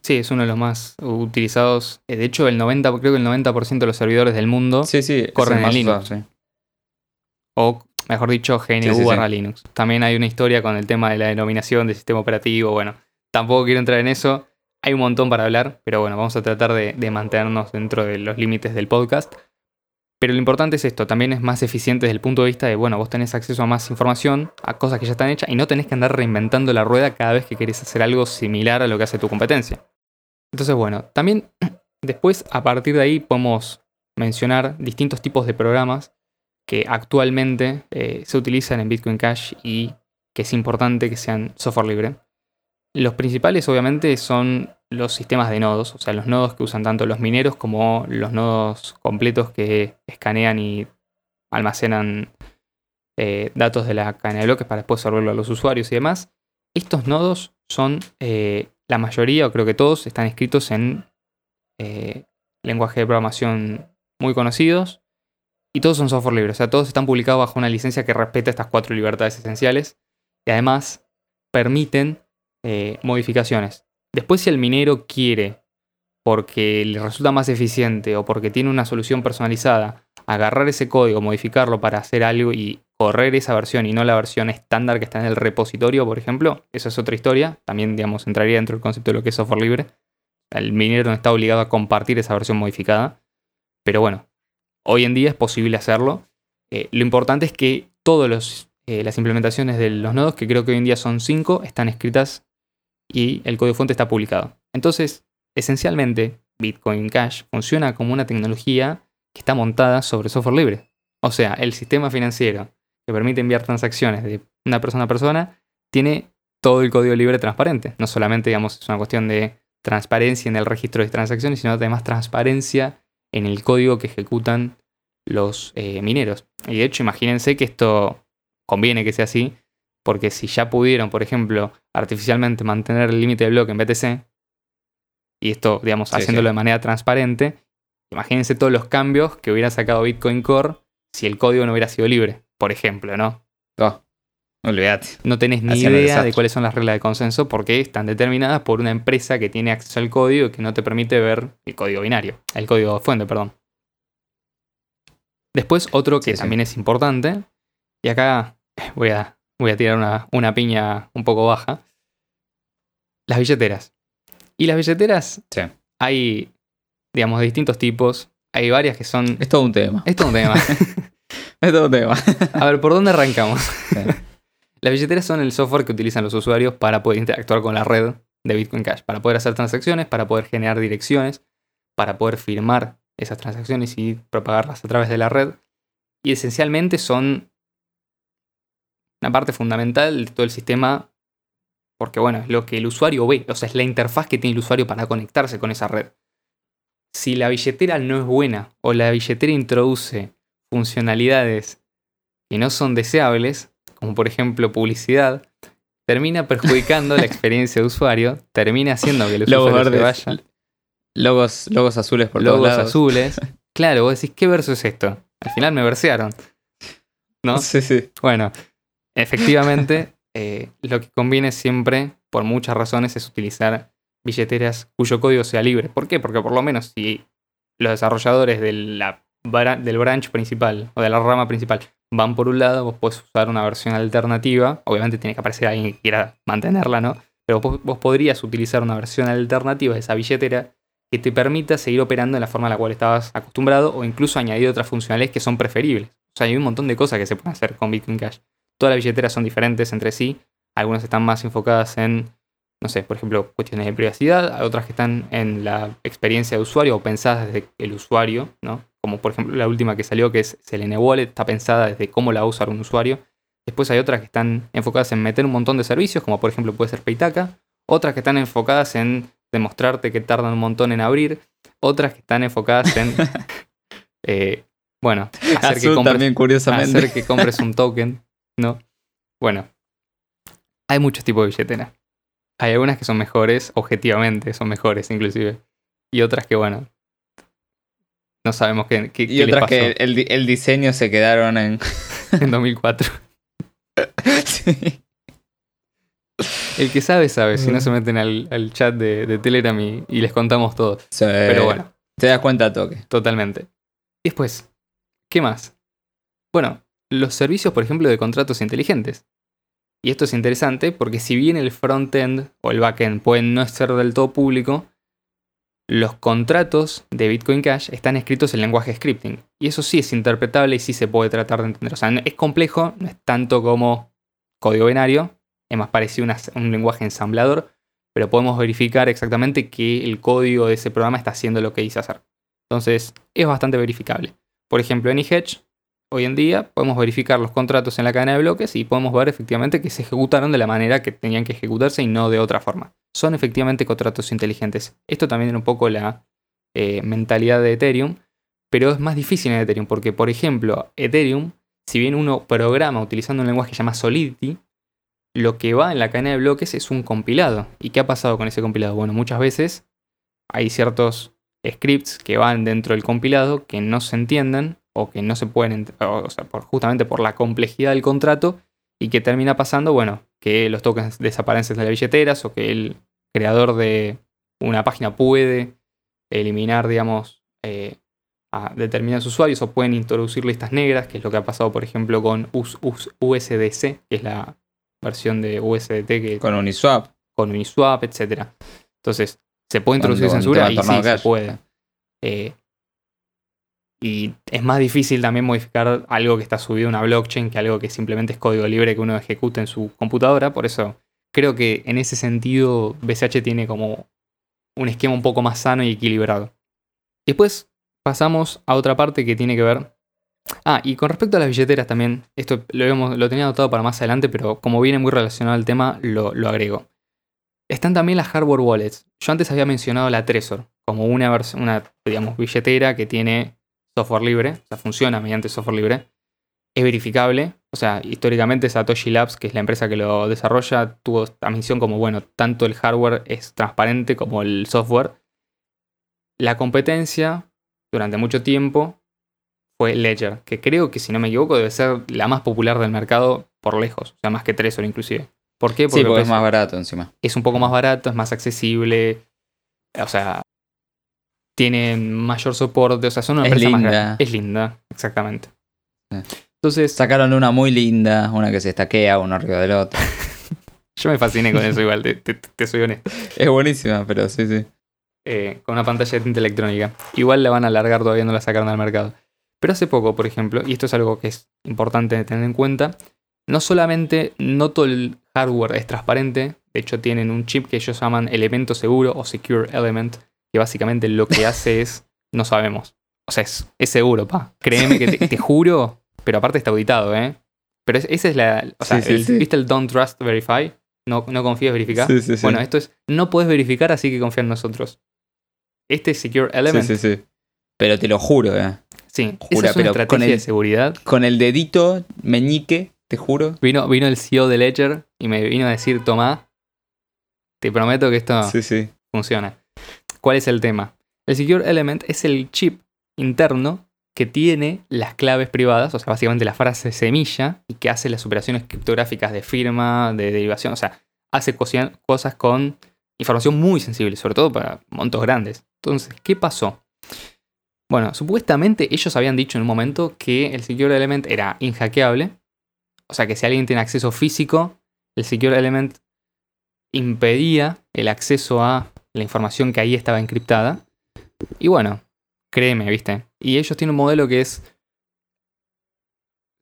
sí, es uno de los más utilizados. Eh, De hecho, el 90, creo que el 90% de los servidores del mundo, Sí, sí, Corren en Linux. usado, o mejor dicho, GNU barra Linux. También hay una historia con el tema de la denominación del sistema operativo. Bueno, tampoco quiero entrar en eso. Hay un montón para hablar, pero bueno, vamos a tratar de, de mantenernos dentro de los límites del podcast. Pero lo importante es esto, también es más eficiente desde el punto de vista de, bueno, vos tenés acceso a más información, a cosas que ya están hechas, y no tenés que andar reinventando la rueda cada vez que querés hacer algo similar a lo que hace tu competencia. Entonces, bueno, también [clears throat] después a partir de ahí podemos mencionar distintos tipos de programas que actualmente eh, se utilizan en Bitcoin Cash y que es importante que sean software libre. Los principales obviamente son los sistemas de nodos, o sea, los nodos que usan tanto los mineros como los nodos completos que escanean y almacenan eh, datos de la cadena de bloques para después servirlo a los usuarios y demás. Estos nodos son, eh, la mayoría, o creo que todos, están escritos en eh, lenguaje de programación muy conocidos y todos son software libre, o sea, todos están publicados bajo una licencia que respeta estas cuatro libertades esenciales y además permiten eh, modificaciones. Después, si el minero quiere, porque le resulta más eficiente o porque tiene una solución personalizada, agarrar ese código, modificarlo para hacer algo y correr esa versión y no la versión estándar que está en el repositorio, por ejemplo, eso es otra historia. También, digamos, entraría dentro del concepto de lo que es software libre. El minero no está obligado a compartir esa versión modificada. Pero bueno, hoy en día es posible hacerlo. Eh, lo importante es que todas las implementaciones de los nodos, que creo que hoy en día son cinco, están escritas y el código fuente está publicado. Entonces, esencialmente, Bitcoin Cash funciona como una tecnología que está montada sobre software libre. O sea, el sistema financiero que permite enviar transacciones de una persona a persona tiene todo el código libre transparente. No solamente, digamos, es una cuestión de transparencia en el registro de transacciones, sino además transparencia en el código que ejecutan los eh, mineros. Y de hecho, imagínense que esto conviene que sea así, porque si ya pudieron, por ejemplo, artificialmente mantener el límite de bloque en BTC, y esto, digamos, Sí, haciéndolo sí. de manera transparente, imagínense todos los cambios que hubiera sacado Bitcoin Core si el código no hubiera sido libre, por ejemplo, ¿no? Oh, olvídate. No tenés ni Hacían un idea de cuáles son las reglas de consenso porque están determinadas por una empresa que tiene acceso al código y que no te permite ver el código binario, el código fuente, perdón. Después otro que sí. también es importante, y acá voy a, voy a tirar una, una piña un poco baja, las billeteras. Y las billeteras Sí. hay, digamos, de distintos tipos. Hay varias que son... Es todo un tema. Esto es un tema. [laughs] Es todo un tema. A ver, ¿por dónde arrancamos? Sí. Las billeteras son el software que utilizan los usuarios para poder interactuar con la red de Bitcoin Cash, para poder hacer transacciones, para poder generar direcciones, para poder firmar esas transacciones y propagarlas a través de la red. Y esencialmente son una parte fundamental de todo el sistema, porque bueno, es lo que el usuario ve, o sea, es la interfaz que tiene el usuario para conectarse con esa red. Si la billetera no es buena o la billetera introduce funcionalidades que no son deseables, como por ejemplo publicidad, termina perjudicando la experiencia de usuario, termina haciendo que el Logos usuario se. Logos, logos azules por todos Logos lados. azules. [laughs] Claro, vos decís, ¿qué verso es esto? Al final me versearon. ¿No? Sí, sí. Bueno, efectivamente, eh, lo que conviene siempre, por muchas razones, es utilizar billeteras cuyo código sea libre. ¿Por qué? Porque por lo menos si los desarrolladores del branch principal o de la rama principal van por un lado, vos podés usar una versión alternativa. Obviamente tiene que aparecer alguien que quiera mantenerla, ¿no? Pero vos, podrías utilizar una versión alternativa de esa billetera que te permita seguir operando en la forma a la cual estabas acostumbrado o incluso añadir otras funcionalidades que son preferibles. O sea, hay un montón de cosas que se pueden hacer con Bitcoin Cash. Todas las billeteras son diferentes entre sí. Algunas están más enfocadas en, no sé, por ejemplo, cuestiones de privacidad. Hay otras que están en la experiencia de usuario o pensadas desde el usuario, ¿no? Como por ejemplo la última que salió, que es Selene Wallet, está pensada desde cómo la va a usar un usuario. Después hay otras que están enfocadas en meter un montón de servicios, como por ejemplo puede ser Paytaka. Otras que están enfocadas en demostrarte que tardan un montón en abrir, otras que están enfocadas en, [laughs] eh, bueno, hacer que, compres, también, curiosamente. hacer que compres un token, ¿no? Bueno, hay muchos tipos de billetera. Hay algunas que son mejores, objetivamente son mejores inclusive. Y otras que, bueno, no sabemos qué, qué, Y qué les otras pasó que el, el diseño se quedaron en. [laughs] en 2004. [laughs] Sí. El que sabe, sabe. Si no Mm. se meten al, al chat de, de Telegram y, y les contamos todo. Sí. Pero bueno, Te das cuenta al toque. totalmente. Después, ¿qué más? Bueno, los servicios, por ejemplo, de contratos inteligentes. Y esto es interesante porque si bien el frontend o el backend pueden no ser del todo público, los contratos de Bitcoin Cash están escritos en lenguaje scripting. Y eso sí es interpretable y sí se puede tratar de entender. O sea, es complejo, no es tanto como código binario, es más parecido a un lenguaje ensamblador, pero podemos verificar exactamente que el código de ese programa está haciendo lo que dice hacer. Entonces, es bastante verificable. Por ejemplo, en eHedge, hoy en día podemos verificar los contratos en la cadena de bloques y podemos ver efectivamente que se ejecutaron de la manera que tenían que ejecutarse y no de otra forma. Son efectivamente contratos inteligentes. Esto también es un poco la eh, mentalidad de Ethereum, pero es más difícil en Ethereum porque, por ejemplo, Ethereum, si bien uno programa utilizando un lenguaje que se llama Solidity, lo que va en la cadena de bloques es un compilado. ¿Y qué ha pasado con ese compilado? Bueno, muchas veces hay ciertos scripts que van dentro del compilado que no se entienden o que no se pueden, o sea, por, justamente por la complejidad del contrato y que termina pasando, bueno, que los tokens desaparecen de las billeteras o que el creador de una página puede eliminar, digamos, eh, a determinados usuarios o pueden introducir listas negras, que es lo que ha pasado, por ejemplo, con US- US- USDC, que es la versión de USDT que Con Uniswap. con Uniswap, etc. Entonces, ¿se puede introducir Cuando- censura? cuando Y sí, se puede. Eh, y es más difícil también modificar algo que está subido a una blockchain que algo que simplemente es código libre que uno ejecuta en su computadora. Por eso creo que en ese sentido BCH tiene como un esquema un poco más sano y equilibrado. Después pasamos a otra parte que tiene que ver. Ah, y con respecto a las billeteras también, esto lo, hemos- lo tenía anotado para más adelante, pero como viene muy relacionado al tema, lo, lo agrego. Están también las hardware wallets. Yo antes había mencionado la Trezor como una, una digamos, billetera que tiene software libre, o sea, funciona mediante software libre. Es verificable, o sea, históricamente Satoshi Labs, que es la empresa que lo desarrolla, tuvo esta misión como, bueno, tanto el hardware es transparente como el software. La competencia, durante mucho tiempo, fue Ledger, que creo que, si no me equivoco, debe ser la más popular del mercado por lejos, o sea, más que Trezor inclusive. ¿Por qué? Sí, porque es más barato encima. es un poco más barato, es más accesible. O sea, tiene mayor soporte. O sea, son una Es empresa más linda. grande. Es linda, exactamente. Sí. Entonces, Sacaron una muy linda, una que se estaquea uno arriba del otro. [laughs] yo me fasciné con eso igual, te, te- te soy honesto. es buenísima, pero sí, sí. Eh, con una pantalla de tinta electrónica. Igual la van a alargar, todavía no la sacaron al mercado. Pero hace poco, por ejemplo, y esto es algo que es importante tener en cuenta, no solamente no todo el hardware es transparente, de hecho tienen un chip que ellos llaman elemento seguro o secure element, que básicamente lo que hace es, no sabemos. O sea, es, es seguro, pa. Créeme que te, te juro, pero aparte está auditado, ¿eh? Pero es- esa es la... O sea, Sí, sí, el- sí. ¿viste el don't trust verify? No, no confíes, verifica. Sí, sí, sí. Bueno, esto es, no puedes verificar, así que confía en nosotros. Este Secure Element, Sí, sí, sí. Pero te lo juro, eh. sí, Jura, esa es una pero estrategia con el- de seguridad. Con el dedito meñique, te juro. Vino, vino el CEO de Ledger y me vino a decir, Tomá, te prometo que esto Sí, sí. funciona. ¿Cuál es el tema? El Secure Element es el chip interno que tiene las claves privadas, o sea, básicamente la frase semilla, y que hace las operaciones criptográficas de firma, de derivación, o sea, hace cosas con información muy sensible, sobre todo para montos grandes. Entonces, ¿qué pasó? Bueno, supuestamente ellos habían dicho en un momento que el Secure Element era inhackeable, o sea que si alguien tiene acceso físico, el Secure Element impedía el acceso a la información que ahí estaba encriptada. Y bueno, créeme, ¿viste? Y ellos tienen un modelo que es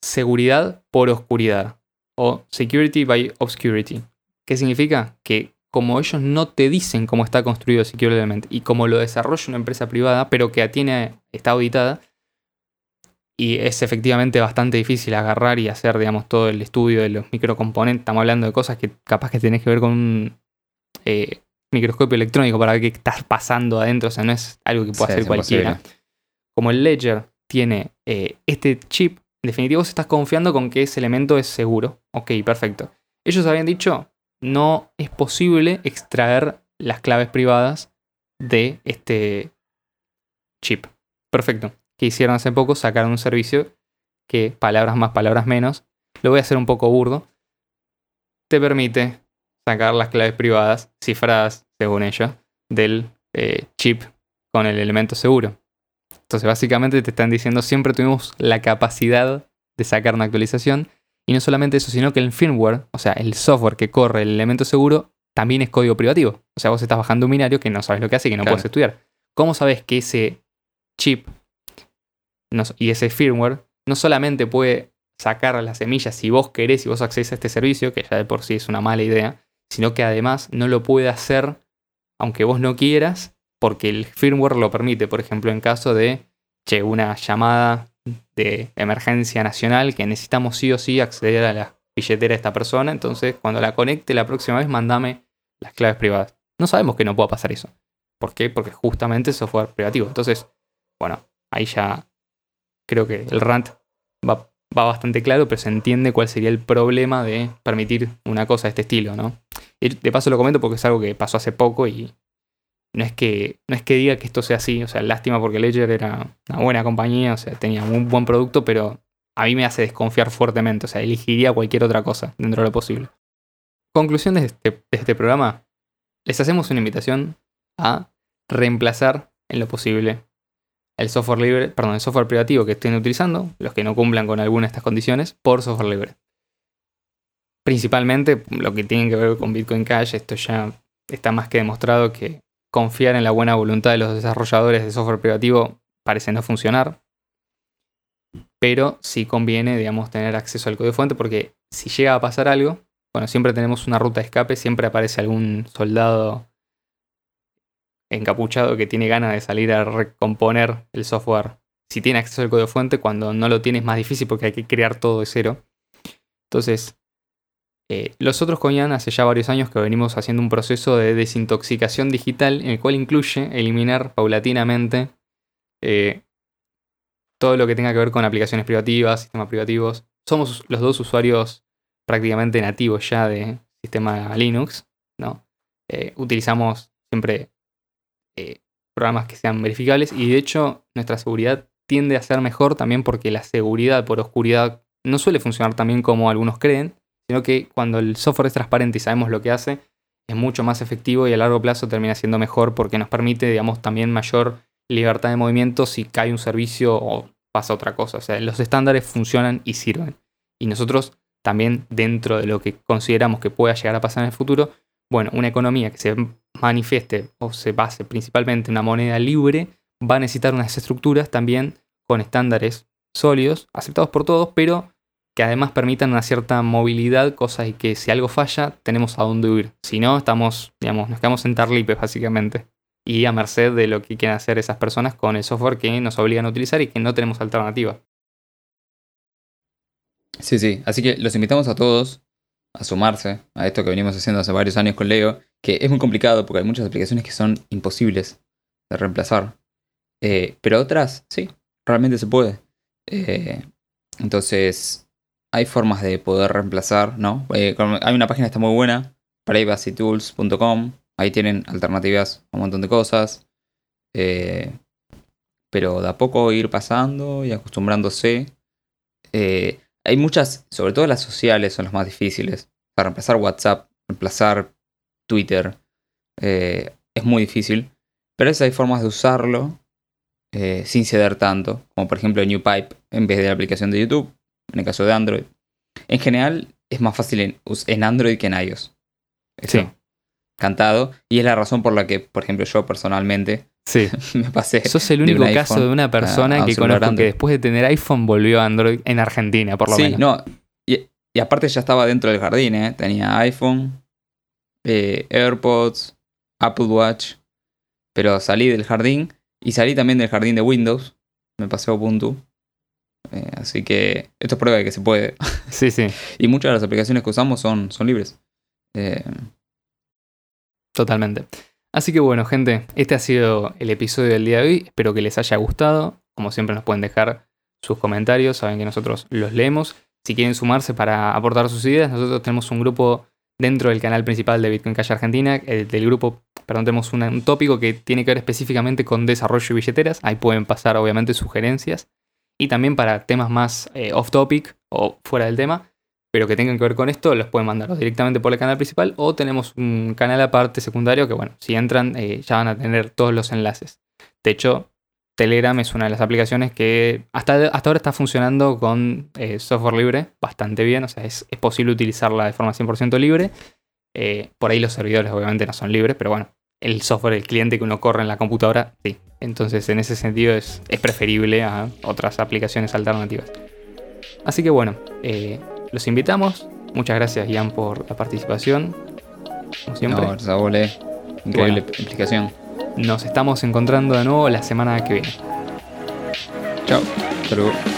seguridad por oscuridad o security by obscurity. ¿Qué significa? Que como ellos no te dicen cómo está construido Secure Element y como lo desarrolla una empresa privada, pero que tiene, está auditada, y es efectivamente bastante difícil agarrar y hacer, digamos, todo el estudio de los microcomponentes. Estamos hablando de cosas que capaz que tenés que ver con eh, microscopio electrónico para ver qué está pasando adentro, o sea, no es algo que pueda Sí, hacer cualquiera. imposible. Como el Ledger tiene eh, este chip, en definitiva vos estás confiando con que ese elemento es seguro. Ok, perfecto. Ellos habían dicho, no es posible extraer las claves privadas de este chip. Perfecto. Que hicieron hace poco, sacaron un servicio que, palabras más, palabras menos, lo voy a hacer un poco burdo, te permite sacar las claves privadas, cifradas, según ellos, del eh, chip con el elemento seguro. Entonces, básicamente te están diciendo, siempre tuvimos la capacidad de sacar una actualización. Y no solamente eso, sino que el firmware, o sea, el software que corre el elemento seguro, también es código privativo. O sea, vos estás bajando un binario que no sabes lo que hace y que no Claro. puedes estudiar. ¿Cómo sabes que ese chip no- y ese firmware no solamente puede sacar las semillas si vos querés y vos accedes a este servicio, que ya de por sí es una mala idea, sino que además no lo puede hacer aunque vos no quieras, porque el firmware lo permite. Por ejemplo, en caso de che, una llamada de emergencia nacional que necesitamos sí o sí acceder a la billetera de esta persona, entonces cuando la conecte la próxima vez, mandame las claves privadas. No sabemos que no pueda pasar eso. ¿Por qué? Porque justamente es software privativo. Entonces, bueno, ahí ya creo que el rant va, va bastante claro, pero se entiende cuál sería el problema de permitir una cosa de este estilo, ¿no? De paso lo comento porque es algo que pasó hace poco y no es que, no es que diga que esto sea así, o sea, lástima porque Ledger era una buena compañía, o sea, tenía un buen producto, pero a mí me hace desconfiar fuertemente, o sea, elegiría cualquier otra cosa dentro de lo posible. Conclusión de este, de este programa, les hacemos una invitación a reemplazar en lo posible el software libre, perdón, el software privativo que estén utilizando, los que no cumplan con alguna de estas condiciones, por software libre. Principalmente lo que tiene que ver con Bitcoin Cash, esto ya está más que demostrado que confiar en la buena voluntad de los desarrolladores de software privativo parece no funcionar. Pero sí conviene, digamos, tener acceso al código fuente porque si llega a pasar algo, bueno, siempre tenemos una ruta de escape, siempre aparece algún soldado encapuchado que tiene ganas de salir a recomponer el software. Si tiene acceso al código fuente, cuando no lo tiene es más difícil porque hay que crear todo de cero. Entonces, eh, los otros Coñan hace ya varios años que venimos haciendo un proceso de desintoxicación digital en el cual incluye eliminar paulatinamente eh, todo lo que tenga que ver con aplicaciones privativas, sistemas privativos. Somos los dos usuarios prácticamente nativos ya de sistema Linux, ¿no? Eh, utilizamos siempre eh, programas que sean verificables y de hecho nuestra seguridad tiende a ser mejor también porque la seguridad por oscuridad no suele funcionar tan bien como algunos creen, sino que cuando el software es transparente y sabemos lo que hace, es mucho más efectivo y a largo plazo termina siendo mejor porque nos permite, digamos, también mayor libertad de movimiento si cae un servicio o pasa otra cosa. O sea, los estándares funcionan y sirven. Y nosotros también dentro de lo que consideramos que pueda llegar a pasar en el futuro, bueno, una economía que se manifieste o se base principalmente en una moneda libre va a necesitar unas estructuras también con estándares sólidos, aceptados por todos, pero que además permitan una cierta movilidad, cosa que si algo falla, tenemos a dónde huir. Si no, estamos, digamos, nos quedamos en tarlipes básicamente. Y a merced de lo que quieran hacer esas personas con el software que nos obligan a utilizar y que no tenemos alternativa. Sí, sí. Así que los invitamos a todos a sumarse a esto que venimos haciendo hace varios años con Leo, que es muy complicado porque hay muchas aplicaciones que son imposibles de reemplazar. Eh, pero otras, sí, realmente se puede. Eh, entonces, hay formas de poder reemplazar, ¿no? Eh, hay una página que está muy buena, privacytools.com. Ahí tienen alternativas a un montón de cosas. Pero de a poco ir pasando y acostumbrándose. Hay muchas, sobre todo las sociales son las más difíciles. Para reemplazar WhatsApp, reemplazar Twitter, eh, es muy difícil. Pero a veces hay formas de usarlo eh, sin ceder tanto. Como por ejemplo NewPipe en vez de la aplicación de YouTube, en el caso de Android. En general es más fácil en, Android que en iOS. Eso, Sí. Cantado. Y es la razón por la que, por ejemplo, yo personalmente Sí. [laughs] me pasé. Sos el único caso de una persona a que conozco que después de tener iPhone volvió a Android en Argentina, por lo sí, menos. no. Y, y aparte ya estaba dentro del jardín, ¿eh? Tenía iPhone, eh, AirPods, Apple Watch. Pero salí del jardín y salí también del jardín de Windows. Me pasé a Ubuntu. Eh, así que esto es prueba de que se puede. [laughs] Sí, sí. Y muchas de las aplicaciones que usamos son, son libres. Eh, Totalmente. Así que bueno, gente, este ha sido el episodio del día de hoy. Espero que les haya gustado. Como siempre nos pueden dejar sus comentarios, saben que nosotros los leemos. Si quieren sumarse para aportar sus ideas, nosotros tenemos un grupo dentro del canal principal de Bitcoin Cash Argentina. del grupo, perdón, tenemos un tópico que tiene que ver específicamente con desarrollo y billeteras. Ahí pueden pasar obviamente sugerencias. Y también para temas más eh, off topic o fuera del tema, pero que tengan que ver con esto, los pueden mandar directamente por el canal principal o tenemos un canal aparte secundario que, bueno, si entran eh, ya van a tener todos los enlaces. De hecho, Telegram es una de las aplicaciones que hasta, hasta ahora está funcionando con eh, software libre bastante bien, o sea, es, posible utilizarla de forma 100% libre. Eh, por ahí los servidores obviamente no son libres, pero bueno, el software, el cliente que uno corre en la computadora, sí. Entonces, en ese sentido es, es preferible a otras aplicaciones alternativas. Así que bueno, los invitamos. Muchas gracias, Ian, por la participación. Como siempre. No, eh. increíble explicación. Nos estamos encontrando de nuevo la semana que viene. Chao. Hasta